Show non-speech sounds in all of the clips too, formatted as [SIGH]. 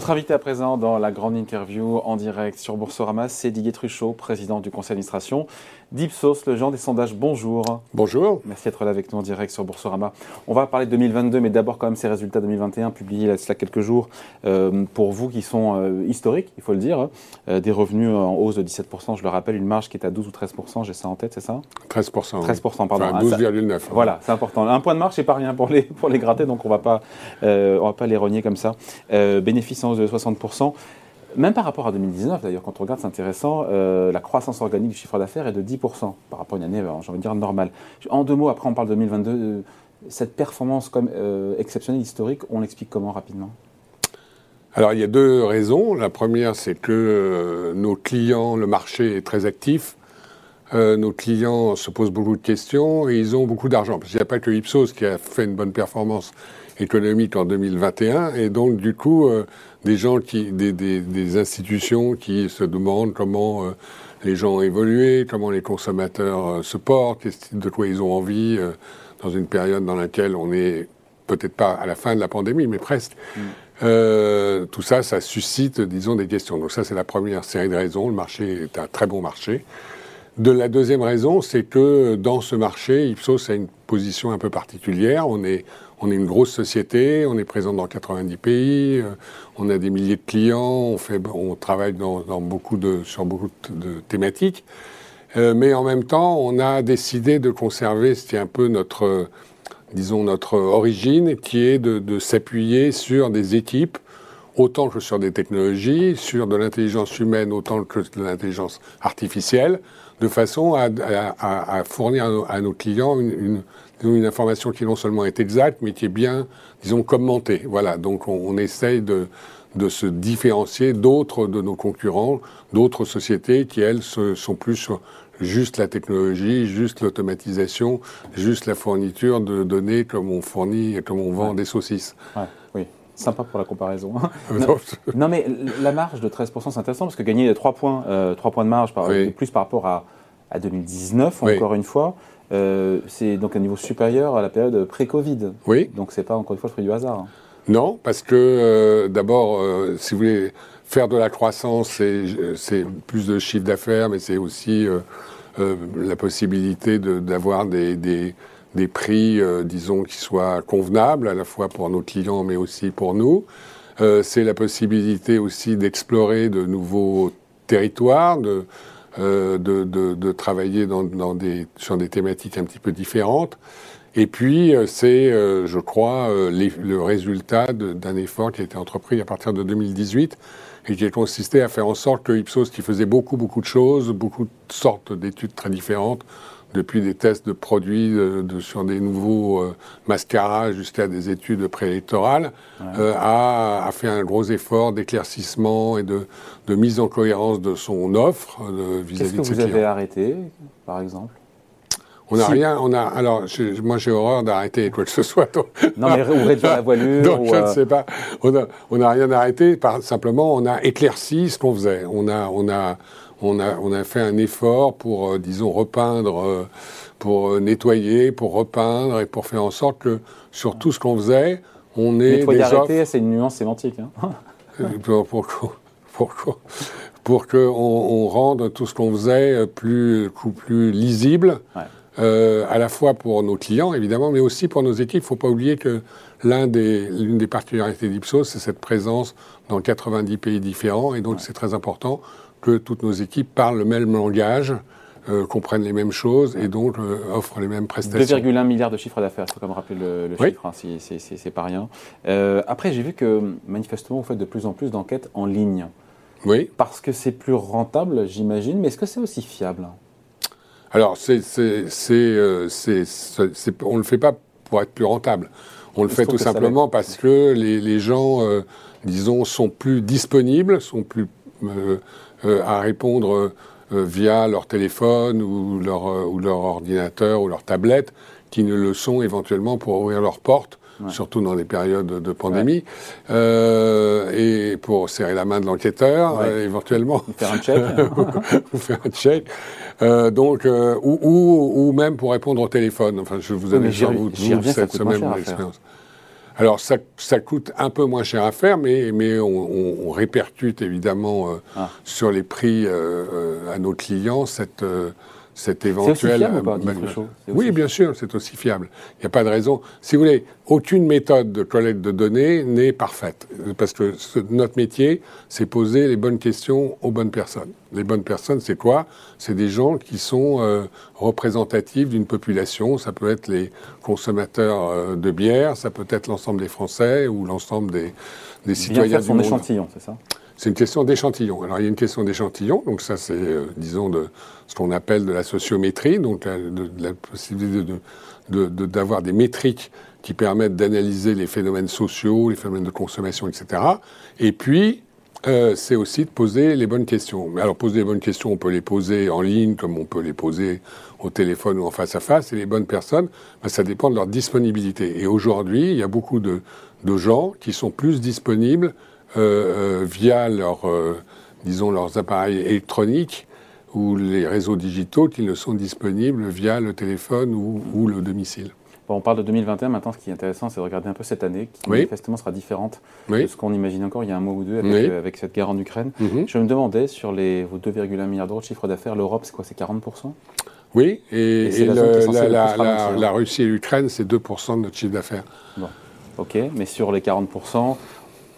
Votre invité à présent dans la grande interview en direct sur Boursorama, c'est Didier Truchot, président du conseil d'administration d'Ipsos, le genre des sondages. Bonjour. Bonjour. Merci d'être là avec nous en direct sur Boursorama. On va parler de 2022, mais d'abord quand même ces résultats 2021 publiés il y a quelques jours euh, pour vous qui sont euh, historiques, il faut le dire. Hein. Euh, des revenus en hausse de 17%, je le rappelle, une marge qui est à 12 ou 13%, j'ai ça en tête, c'est ça? 13%. 13%, pardon. Enfin, 12,9. Ah, voilà, c'est important. Un point de marge, c'est pas rien pour les, pour les gratter, donc on va pas, on va pas les renier comme ça. bénéfice en de 60%. Même par rapport à 2019, d'ailleurs, quand on regarde, c'est intéressant, euh, la croissance organique du chiffre d'affaires est de 10% par rapport à une année, euh, j'ai envie de dire, normale. En deux mots, après on parle de 2022, euh, cette performance comme, exceptionnelle, historique, on l'explique comment rapidement? Alors il y a deux raisons. La première, c'est que nos clients, le marché est très actif. nos clients se posent beaucoup de questions et ils ont beaucoup d'argent. Parce qu'il n'y a pas que Ipsos qui a fait une bonne performance économique en 2021. Et donc, du coup, euh, des gens qui, des, des, des, institutions qui se demandent comment euh, les gens ont évolué, comment les consommateurs euh, se portent, de quoi ils ont envie dans une période dans laquelle on est peut-être pas à la fin de la pandémie, mais presque. Mm. tout ça, ça suscite, disons, des questions. Donc ça, c'est la première série de raisons. Le marché est un très bon marché. De la deuxième raison, c'est que dans ce marché, Ipsos a une position un peu particulière. On est, on est une grosse société, on est présent dans 90 pays, euh, on a des milliers de clients, on, travaille dans, beaucoup de, sur beaucoup de thématiques. Euh, mais en même temps, on a décidé de conserver, c'était un peu notre, disons, notre origine, qui est de s'appuyer sur des équipes autant que sur des technologies, sur de l'intelligence humaine autant que de l'intelligence artificielle, de façon à, à, fournir à nos, clients une, une, information qui non seulement est exacte, mais qui est bien, disons, commentée. Voilà, donc on, on essaye de, de, se différencier d'autres de nos concurrents, d'autres sociétés qui, elles, sont plus sur juste la technologie, juste l'automatisation, juste la fourniture de données comme on fournit, comme on vend des saucisses. Ouais. Sympa pour la comparaison. non, mais la marge de 13%, c'est intéressant parce que gagner 3 points, euh, 3 points de marge par, plus par rapport à, à 2019, encore une fois, euh, c'est donc un niveau supérieur à la période pré-Covid. Oui. Donc c'est pas encore une fois le fruit du hasard. Non, parce que euh, d'abord, euh, si vous voulez faire de la croissance, c'est plus de chiffre d'affaires, mais c'est aussi la possibilité d'avoir des, des, des prix, euh, disons, qui soient convenables, à la fois pour nos clients, mais aussi pour nous. Euh, c'est la possibilité aussi d'explorer de nouveaux territoires, de, euh, de, travailler sur des thématiques un petit peu différentes. Et puis, c'est, je crois, le résultat d'un effort qui a été entrepris à partir de 2018 et qui a consisté à faire en sorte que Ipsos, qui faisait beaucoup, beaucoup de choses, beaucoup de sortes d'études très différentes, depuis des tests de produits de, sur des nouveaux euh, mascaras jusqu'à des études préélectorales, euh, a, a, fait un gros effort d'éclaircissement et de, de, mise en cohérence de son offre euh, vis-à-vis de ses clients. Qu'est-ce que vous avez arrêté, par exemple? On n'a rien, on a. Alors, moi, j'ai horreur d'arrêter quoi que ce soit. non, mais ou réduire la voilure. [LAUGHS] Donc, je ne sais pas. On n'a on a rien arrêté. Par, simplement, on a éclairci ce qu'on faisait. On a, on a, on a, on a fait un effort pour, euh, disons, repeindre, euh, pour euh, nettoyer, pour repeindre et pour faire en sorte que sur tout ce qu'on faisait, on ait Nettoyer, des arrêter, c'est une nuance sémantique. Hein. pour, pour, pour, pour qu'on on rende tout ce qu'on faisait plus, plus lisible. à la fois pour nos clients, évidemment, mais aussi pour nos équipes. Il ne faut pas oublier que l'une des, des particularités d'Ipsos, c'est cette présence dans 90 pays différents, et donc c'est très important que toutes nos équipes parlent le même langage, euh, comprennent les mêmes choses et donc euh, offrent les mêmes prestations. 2,1 milliards de chiffre d'affaires, il faut quand même rappeler le, chiffre, hein, si, c'est pas rien. Euh, après, j'ai vu que manifestement, vous faites de plus en plus d'enquêtes en ligne. Oui. Parce que c'est plus rentable, j'imagine, mais est-ce que c'est aussi fiable? Alors, c'est, on ne le fait pas pour être plus rentable. On le fait tout simplement parce que les, les gens, disons, sont plus disponibles, sont plus à répondre euh, via leur téléphone ou leur, euh, ou leur ordinateur ou leur tablette, qui ne le sont éventuellement pour ouvrir leurs portes. surtout dans les périodes de pandémie, euh, et pour serrer la main de l'enquêteur, éventuellement. Ou faire un check. [LAUGHS] ou faire un check. Euh, donc, euh, ou, ou, ou, même pour répondre au téléphone. Enfin, je vous avais vous, vous cette semaine mon expérience. Alors, ça, ça, coûte un peu moins cher à faire, mais, mais on, on, répercute évidemment euh, ah. sur les prix euh, à nos clients cette, cet éventuel. oui, bien sûr, c'est aussi fiable. Il n'y a pas de raison. Si vous voulez, aucune méthode de collecte de données n'est parfaite. Parce que notre métier, c'est poser les bonnes questions aux bonnes personnes. Les bonnes personnes, c'est quoi? C'est des gens qui sont euh, représentatifs d'une population. Ça peut être les consommateurs euh, de bière, ça peut être l'ensemble des Français ou l'ensemble des, des citoyens Bien faire son échantillon, c'est ça? C'est une question d'échantillon. Alors il y a une question d'échantillon, donc ça c'est, euh, disons, de ce qu'on appelle de la sociométrie, donc la, de, la possibilité d'avoir de, des métriques qui permettent d'analyser les phénomènes sociaux, les phénomènes de consommation, etc. Et puis, euh, c'est aussi de poser les bonnes questions. Mais alors poser les bonnes questions, on peut les poser en ligne, comme on peut les poser au téléphone ou en face à face. Et les bonnes personnes, ben, ça dépend de leur disponibilité. Et aujourd'hui, il y a beaucoup de, de gens qui sont plus disponibles euh, euh, via leur, euh, disons, leurs appareils électroniques ou les réseaux digitaux qui ne sont disponibles via le téléphone ou, le domicile. Bon, on parle de 2021 maintenant. Ce qui est intéressant, c'est de regarder un peu cette année, qui manifestement sera différente de ce qu'on imagine encore il y a un mois ou deux avec, cette guerre en Ukraine. Mhm. Je me demandais, sur les, vos 2,1 milliards d'euros de chiffre d'affaires, l'Europe, c'est quoi C'est 40% Oui, et, la, Russie et l'Ukraine, c'est 2% de notre chiffre d'affaires. Bon, ok, mais sur les 40%, euh,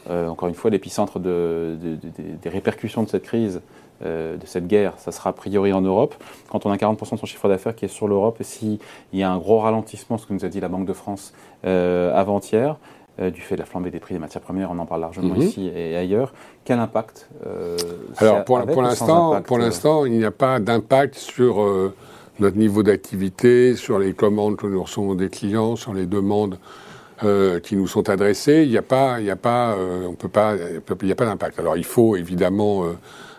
encore une fois, l'épicentre des répercussions de cette crise, euh, de cette guerre, ça sera a priori en Europe. Quand on a 40% de son chiffre d'affaires qui est sur l'Europe, et s'il y a un gros ralentissement, ce que nous a dit la Banque de France euh, avant-hier, du fait de la flambée des prix des matières premières, on en parle largement mhm. ici et ailleurs. Quel impact Alors pour, pour l'instant, pour l'instant, il n'y a pas d'impact sur notre niveau d'activité, sur les commandes que nous recevons des clients, sur les demandes euh, qui nous sont adressés, il n'y a pas, il a pas, euh, on peut pas, il n'y a pas d'impact. Alors il faut évidemment euh,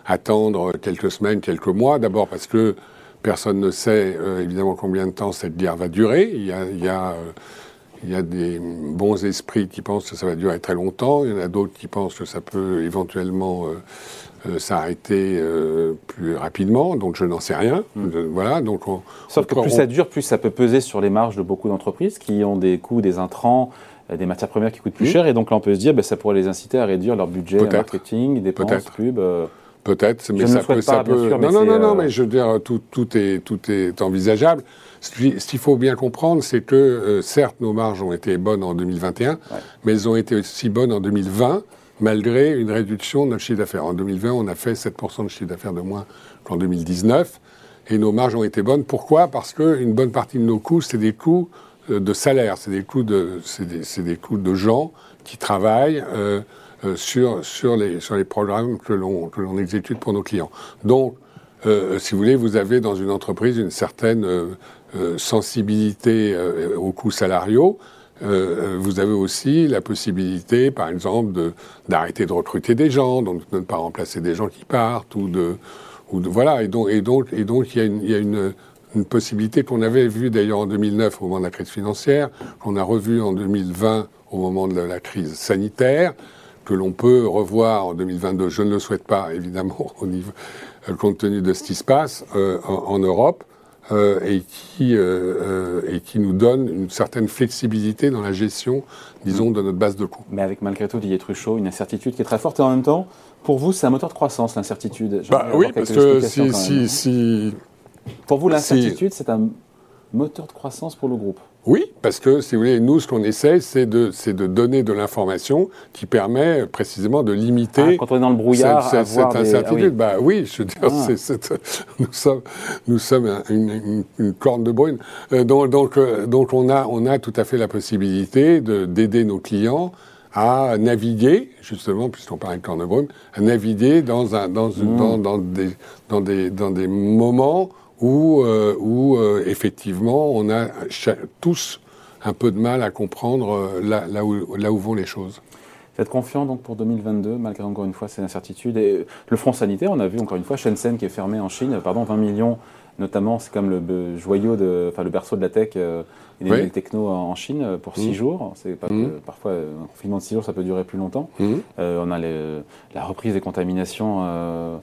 attendre quelques semaines, quelques mois, d'abord parce que personne ne sait évidemment combien de temps cette guerre va durer. Il y a, il y a des bons esprits qui pensent que ça va durer très longtemps, il y en a d'autres qui pensent que ça peut éventuellement euh, s'arrêter euh, plus rapidement, donc je n'en sais rien. Hmm. voilà, donc on, Sauf que plus ça dure, plus ça peut peser sur les marges de beaucoup d'entreprises qui ont des coûts, des intrants, euh, des matières premières qui coûtent plus cher, et donc là on peut se dire, ben, ça pourrait les inciter à réduire leur budget marketing, dépenses, pub. Peut-être, mais ça peut. Ça peut... non, non, non, non, mais je veux dire, tout, tout, est, tout est envisageable. Ce qu'il faut bien comprendre, c'est que, certes, nos marges ont été bonnes en 2021, mais elles ont été aussi bonnes en 2020 malgré une réduction de notre chiffre d'affaires. En 2020, on a fait 7% de chiffre d'affaires de moins qu'en 2019, et nos marges ont été bonnes. Pourquoi? Parce qu'une bonne partie de nos coûts, c'est des coûts euh, de salaire, c'est des coûts de, c'est des, coûts de gens qui travaillent euh, euh, sur, sur, les, sur les programmes que l'on, que l'on exécute pour nos clients. Donc, si vous voulez, vous avez dans une entreprise une certaine sensibilité aux coûts salariaux. Euh, vous avez aussi la possibilité, par exemple, d'arrêter de, recruter des gens, donc de ne pas remplacer des gens qui partent, ou de, ou de voilà. Et donc, et donc, et donc, il y a une, possibilité qu'on avait vue d'ailleurs en 2009 au moment de la crise financière, qu'on a revue en 2020 au moment de la, crise sanitaire, que l'on peut revoir en 2022. Je ne le souhaite pas, [LAUGHS] évidemment, euh, compte tenu de ce qui se passe euh, en, Europe. Euh, et, qui, euh, euh, et qui nous donne une certaine flexibilité dans la gestion, disons, de notre base de coûts. Mais avec malgré tout, Didier Truchot, une incertitude qui est très forte. Et en même temps, pour vous, c'est un moteur de croissance, l'incertitude. Bah, oui, parce que si, si, si, Pour vous, l'incertitude, c'est un moteur de croissance pour le groupe oui, parce que, si vous voulez, nous, ce qu'on essaie, c'est de, de donner de l'information qui permet précisément de limiter. Ah, quand on est dans le brouillard, cette, cette incertitude. Ah bah oui, je veux dire, ah. nous sommes, nous sommes une, une, corne de brune. Euh, donc, donc, euh, donc, on a, on a tout à fait la possibilité d'aider nos clients à naviguer, justement, puisqu'on parle de corne de brune, à naviguer dans, un, dans, mmh. dans, dans, des, dans, des, dans des moments où, euh, où euh, effectivement on a tous un peu de mal à comprendre euh, là, là, où, là où vont les choses. Vous êtes confiant donc pour 2022, malgré encore une fois ces incertitudes et Le front sanitaire, on a vu encore une fois Shenzhen qui est fermé en Chine, pardon, 20 millions notamment, c'est comme le joyau, de, enfin le berceau de la tech et des techno en Chine pour 6 mmh. jours. C'est pas mmh. parfois un confinement de 6 jours, ça peut durer plus longtemps. Mmh. on a la reprise des contaminations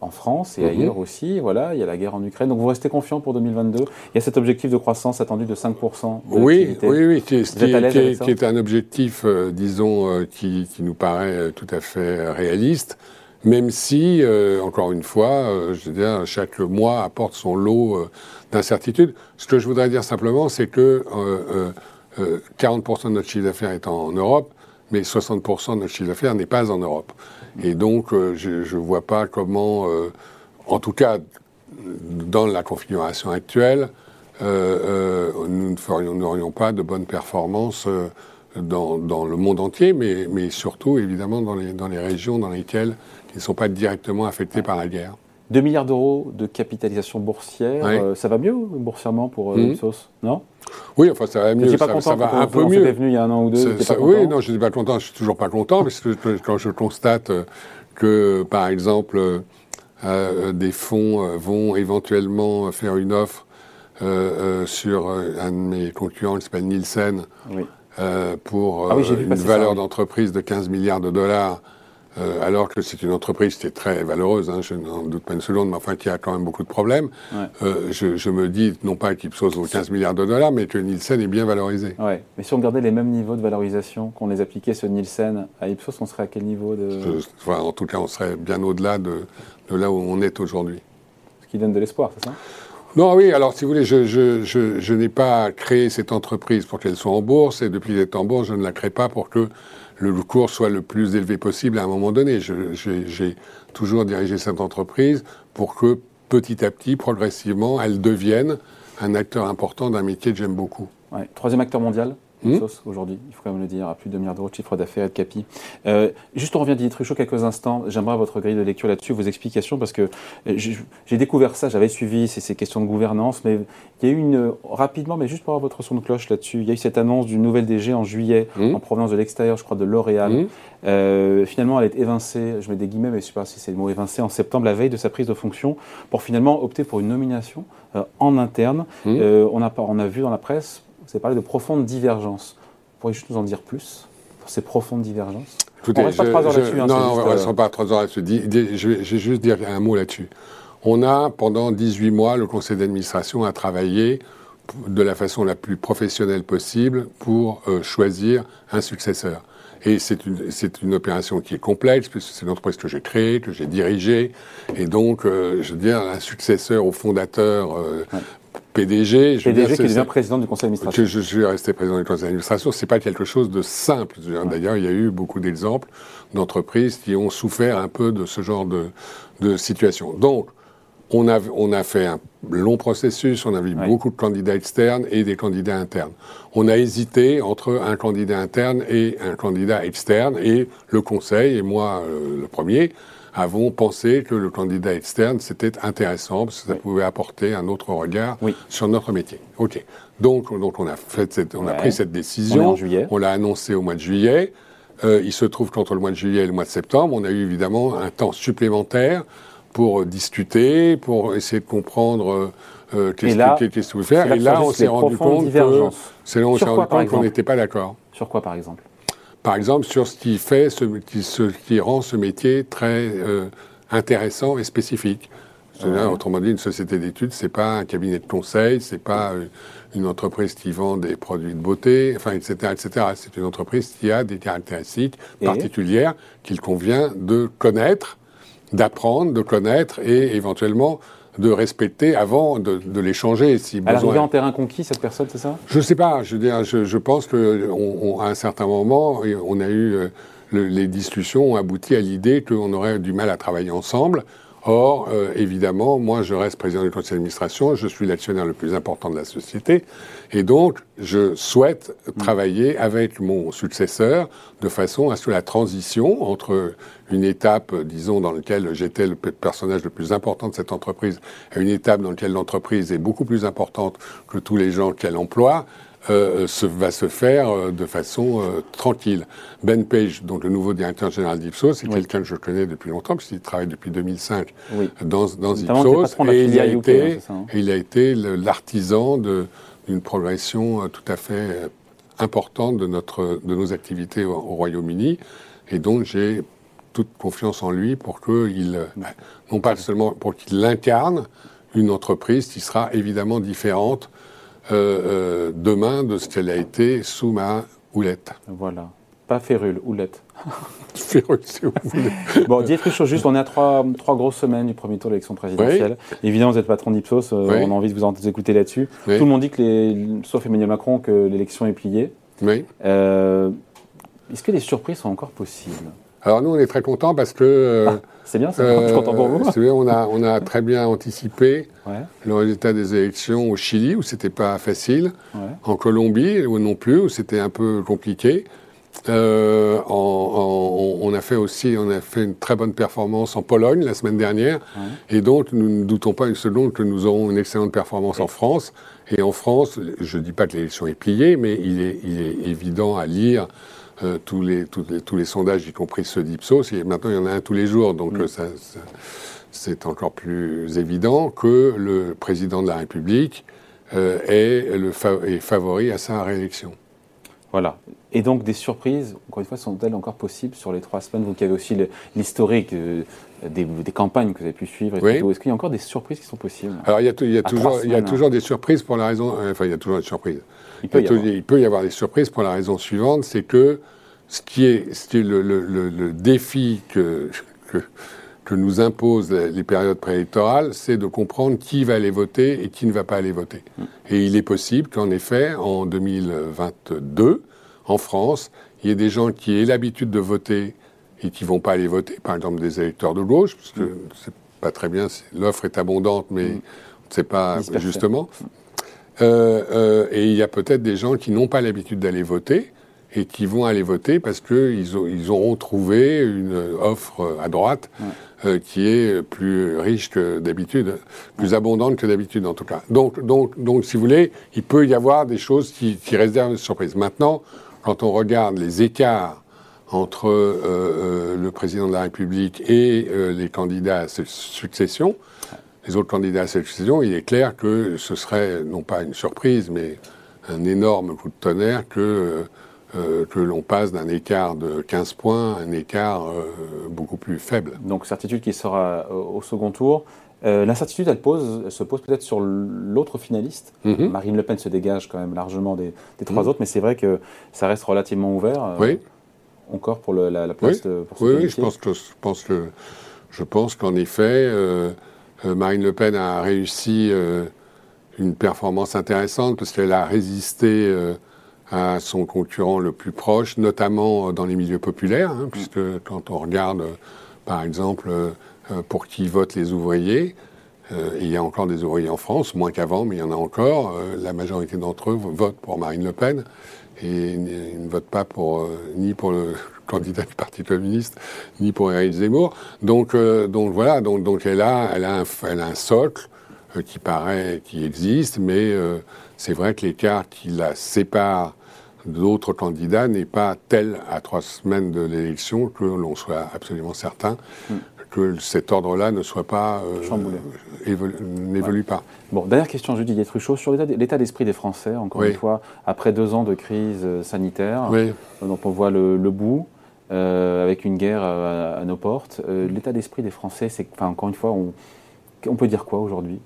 en France et mhm. ailleurs aussi. Voilà, il y a la guerre en Ukraine. Donc vous restez confiant pour 2022 Il y a cet objectif de croissance attendu de 5%. oui, oui, oui, qui est, qui est, un objectif, euh, disons, euh, qui, nous paraît euh, tout à fait réaliste. Même si, encore une fois, je veux dire, chaque mois apporte son lot d'incertitudes. Ce que je voudrais dire simplement, c'est que 40% de notre chiffre d'affaires est en Europe, mais 60% de notre chiffre d'affaires n'est pas en Europe. Et donc, euh, je ne vois pas comment, euh, en tout cas, dans la configuration actuelle, euh, nous n'aurions pas de bonnes performances dans, le monde entier, mais, surtout, évidemment, dans les, régions dans lesquelles qui ne sont pas directement affectées par la guerre. 2 milliards d'euros de capitalisation boursière, ça va mieux boursièrement pour mmh. Ipsos, non? Oui, enfin, ça va mieux. pas content ça va un peu mieux. venu il y a un an ou deux. oui, non, je n'étais pas content. Je suis toujours pas content, parce que quand je constate que, par exemple, euh, des fonds euh, vont éventuellement faire une offre euh, sur un de mes concurrents qui s'appelle Nielsen pour ah une valeur d'entreprise de 15 milliards de dollars euh, alors que c'est une entreprise qui est très valeureuse, hein, je n'en doute pas une seconde, mais enfin qui a quand même beaucoup de problèmes. Euh, je, me dis, non pas qu'Ipsos vaut 15 milliards de dollars, mais que Nielsen est bien valorisé. Ouais. Mais si on gardait les mêmes niveaux de valorisation, qu'on les appliquait sur Nielsen à Ipsos, on serait à quel niveau de... en tout cas, on serait bien au-delà de, là où on est aujourd'hui. Ce qui donne de l'espoir, c'est ça? Non, oui, alors si vous voulez, je, je n'ai pas créé cette entreprise pour qu'elle soit en bourse, et depuis qu'elle est en bourse, je ne la crée pas pour que le cours soit le plus élevé possible à un moment donné. J'ai toujours dirigé cette entreprise pour que petit à petit, progressivement, elle devienne un acteur important d'un métier que j'aime beaucoup. Troisième acteur mondial? Hmm? aujourd'hui, il faut quand même le dire, à plus de 2 milliards d'euros de chiffre d'affaires et de capi. Euh, juste, on revient Didier Truchot quelques instants. J'aimerais votre grille de lecture là-dessus, vos explications, parce que euh, j'ai découvert ça, j'avais suivi ces, ces, questions de gouvernance, mais il y a eu une, rapidement, mais juste pour avoir votre son de cloche là-dessus, il y a eu cette annonce d'une nouvelle DG en juillet, hmm? en provenance de l'extérieur, je crois, de L'Oréal. Hmm? Euh, finalement, elle est évincée, je mets des guillemets, mais je ne sais pas si c'est le mot évincé, en septembre, la veille de sa prise de fonction, pour finalement opter pour une nomination en interne. on, a, on a vu dans la presse, vous avez parlé de profonde divergence pourriez juste nous en dire plus pour ces profondes divergences? Écoutez, on reste pas trois heures là-dessus. Hein, non, on ne reste pas trois heures là-dessus. Je vais, juste dire un mot là-dessus. On a, pendant 18 mois, le conseil d'administration a travaillé de la façon la plus professionnelle possible pour euh, choisir un successeur. Et c'est une, une, opération qui est complexe, puisque c'est une entreprise que j'ai créée, que j'ai dirigée. Et donc, euh, je veux dire, un successeur au fondateur euh, PDG. Je PDG qui devient président du conseil d'administration. Je, suis resté président du conseil d'administration. C'est pas quelque chose de simple. D'ailleurs, il y a eu beaucoup d'exemples d'entreprises qui ont souffert un peu de ce genre de, de situation. Donc, on a, on a fait un long processus, on a vu beaucoup de candidats externes et des candidats internes. On a hésité entre un candidat interne et un candidat externe, et le Conseil, et moi euh, le premier, avons pensé que le candidat externe, c'était intéressant, parce que ça pouvait apporter un autre regard sur notre métier. OK. Donc, donc on, a, fait cette, on a pris cette décision. On l'a annoncé au mois de juillet. Euh, il se trouve qu'entre le mois de juillet et le mois de septembre, on a eu évidemment un temps supplémentaire pour discuter, pour essayer de comprendre euh, qu'est-ce qu'il faut faire. Et là, on s'est rendu compte que c'est là on s'est rendu compte qu'on n'était pas d'accord. Sur quoi, par exemple par exemple, sur ce qui fait, ce, qui, ce qui rend ce métier très euh, intéressant et spécifique. Autrement dit, une société d'études, c'est pas un cabinet de conseil, c'est pas euh, une entreprise qui vend des produits de beauté, enfin, etc., etc. C'est une entreprise qui a des caractéristiques particulières qu'il convient de connaître, d'apprendre, de connaître et éventuellement de respecter avant de, de les changer si Elle besoin. en terrain conquis, cette personne, c'est ça? Je ne sais pas. Je, je, je pense qu'à un certain moment, on a eu euh, les discussions ont abouti à l'idée qu'on aurait du mal à travailler ensemble. Or, euh, évidemment, moi, je reste président du conseil d'administration, je suis l'actionnaire le plus important de la société, et donc, je souhaite travailler avec mon successeur de façon à ce que la transition entre une étape, disons, dans laquelle j'étais le personnage le plus important de cette entreprise, et une étape dans laquelle l'entreprise est beaucoup plus importante que tous les gens qu'elle emploie, euh, va se faire euh, de façon euh, tranquille. Ben Page, donc le nouveau directeur général d'Ipsos, c'est quelqu'un que je connais depuis longtemps, puisqu'il travaille depuis 2005 dans, dans Ipsos, et il, a été, hein, il a été l'artisan d'une progression tout à fait importante de, notre, de nos activités au, Royaume-Uni, et donc j'ai toute confiance en lui pour qu'il, non pas seulement pour qu'il incarne une entreprise qui sera évidemment différente demain de ce qu'elle a été sous ma houlette. Voilà. Pas férule, houlette. [LAUGHS] férule, si vous voulez. bon, Didier juste, on est à trois, trois grosses semaines du premier tour de l'élection présidentielle. Évidemment, vous êtes patron d'Ipsos, euh, on a envie de vous en écouter là-dessus. Tout le monde dit, que les, sauf Emmanuel Macron, que l'élection est pliée. Oui. Euh, est-ce que les surprises sont encore possibles? Alors nous, on est très contents parce que... Euh, ah, c'est bien, [LAUGHS] je suis content pour vous. on, a, on a très bien anticipé le résultat des élections au Chili, où c'était pas facile, en Colombie, où non plus, où c'était un peu compliqué. Euh, on a fait aussi, on a fait une très bonne performance en Pologne la semaine dernière, et donc nous ne doutons pas une seconde que nous aurons une excellente performance en France. Et en France, je ne dis pas que l'élection est pliée, mais il est, il est évident à lire euh, tous, les, tous, les, tous, les, sondages, y compris ceux d'Ipsos. Et maintenant, il y en a un tous les jours, donc mm. ça, c'est encore plus évident que le président de la République euh, est, le est favori à sa réélection. Voilà. Et donc des surprises, encore une fois, sont-elles encore possibles sur les trois semaines? Vous qui avez aussi l'historique euh, des, campagnes que vous avez pu suivre, est-ce qu'il y a encore des surprises qui sont possibles? Alors il y a, toujours, il y a toujours des surprises pour la raison. Enfin, il y a toujours des surprises. Il peut, y, avoir. des surprises pour la raison suivante, c'est que ce qui est, le, défi que, que, nous imposent les périodes préélectorales, c'est de comprendre qui va aller voter et qui ne va pas aller voter. Mm. Et il est possible qu'en effet, en 2022, en France, il y ait des gens qui aient l'habitude de voter et qui ne vont pas aller voter, par exemple des électeurs de gauche, parce que mm. c'est pas très bien, l'offre est abondante, mais on ne sait pas justement. Euh, euh, et il y a peut-être des gens qui n'ont pas l'habitude d'aller voter et qui vont aller voter parce qu'ils ils auront trouvé une offre à droite euh, qui est plus riche que d'habitude, plus abondante que d'habitude en tout cas. Donc, donc, donc, si vous voulez, il peut y avoir des choses qui, qui réservent une surprise. Maintenant, quand on regarde les écarts entre euh, euh, le président de la République et les candidats à succession, les autres candidats à cette succession, il est clair que ce serait non pas une surprise, mais un énorme coup de tonnerre que, que l'on passe d'un écart de 15 points à un écart beaucoup plus faible. Donc certitude qui sera au second tour. L'incertitude, elle, pose, se pose peut-être sur l'autre finaliste. Mhm. Marine Le Pen se dégage quand même largement des, trois mhm. autres, mais c'est vrai que ça reste relativement ouvert. Oui encore pour la, place oui. Oui, je pense que je pense que je pense qu'en effet, euh, euh, Marine Le Pen a réussi euh, une performance intéressante parce qu'elle a résisté à son concurrent le plus proche, notamment dans les milieux populaires, hein, puisque quand on regarde, par exemple, pour qui votent les ouvriers, il y a encore des ouvriers en France, moins qu'avant, mais il y en a encore. la majorité d'entre eux votent pour Marine Le Pen et ne votent pas pour, euh, ni pour le [LAUGHS] candidat du Parti communiste, ni pour Éric Zemmour. Donc, euh, donc voilà, donc, donc elle, a, elle, a un, elle a un socle euh, qui paraît, qui existe, mais c'est vrai que l'écart qui la sépare d'autres candidats n'est pas tel à trois semaines de l'élection que l'on soit absolument certain. Hmm que cet ordre-là ne soit pas euh, n'évolue pas. Bon, dernière question, Judith Truchot, sur l'état d'esprit des Français, encore une fois, après deux ans de crise euh, sanitaire, oui. Euh, dont on voit le, bout, avec une guerre à, nos portes, l'état d'esprit des Français, c'est, enfin, encore une fois, on, on peut dire quoi aujourd'hui?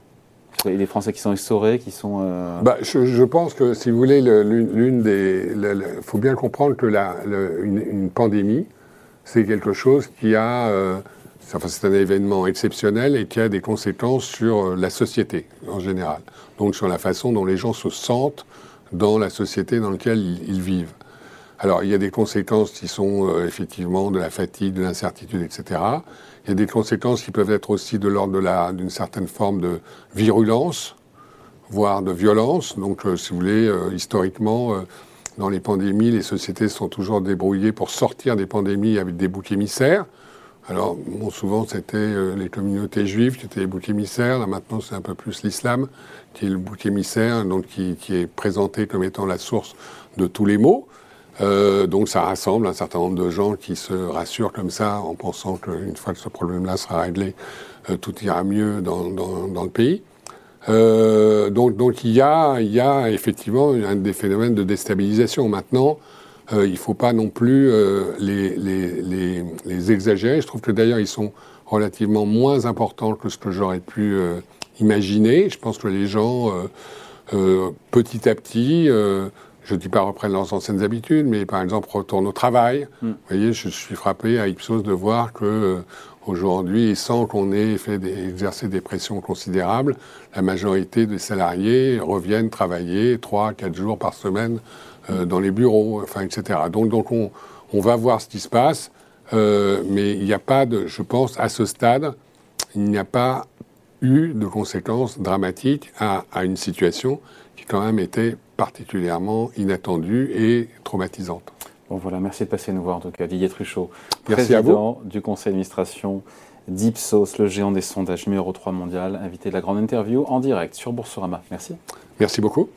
Les Français qui sont essorés, qui sont. Bah, je, pense que, si vous voulez, l'une des. Il faut bien comprendre que la, une, une, pandémie, c'est quelque chose qui a c'est un événement exceptionnel et qui a des conséquences sur euh, la société en général. Donc sur la façon dont les gens se sentent dans la société dans laquelle ils, vivent. Alors il y a des conséquences qui sont euh, effectivement de la fatigue, de l'incertitude, etc. Il y a des conséquences qui peuvent être aussi de l'ordre d'une certaine forme de virulence, voire de violence. Donc euh, si vous voulez, historiquement, dans les pandémies, les sociétés sont toujours débrouillées pour sortir des pandémies avec des boucs émissaires. Alors, souvent, c'était euh, les communautés juives qui étaient les boucs émissaires. Là, maintenant, c'est un peu plus l'islam qui est le bouc émissaire, donc qui, est présenté comme étant la source de tous les maux. Euh, donc, ça rassemble un certain nombre de gens qui se rassurent comme ça en pensant qu'une fois que ce problème-là sera réglé, euh, tout ira mieux dans, dans, le pays. donc, donc il, y a, il y a effectivement un des phénomènes de déstabilisation. Maintenant, il ne faut pas non plus les, les, les, exagérer. Je trouve que d'ailleurs, ils sont relativement moins importants que ce que j'aurais pu imaginer. Je pense que les gens, petit à petit, je ne dis pas reprennent leurs anciennes habitudes, mais par exemple retournent au travail. Mm. Vous voyez, je suis frappé à Ipsos de voir que euh, aujourd'hui, sans qu'on ait fait des, exercé des pressions considérables, la majorité des salariés reviennent travailler trois, quatre jours par semaine euh, dans les bureaux, enfin, etc. Donc, donc on, on, va voir ce qui se passe, euh, mais il n'y a pas de, je pense, à ce stade, il n'y a pas eu de conséquences dramatiques à, à une situation qui quand même était particulièrement inattendue et traumatisante. Bon voilà, merci de passer nous voir en tout cas, Didier Truchot, président du conseil d'administration d'Ipsos, le géant des sondages numéro 3 mondial, invité de la grande interview en direct sur Boursorama. Merci. Merci beaucoup.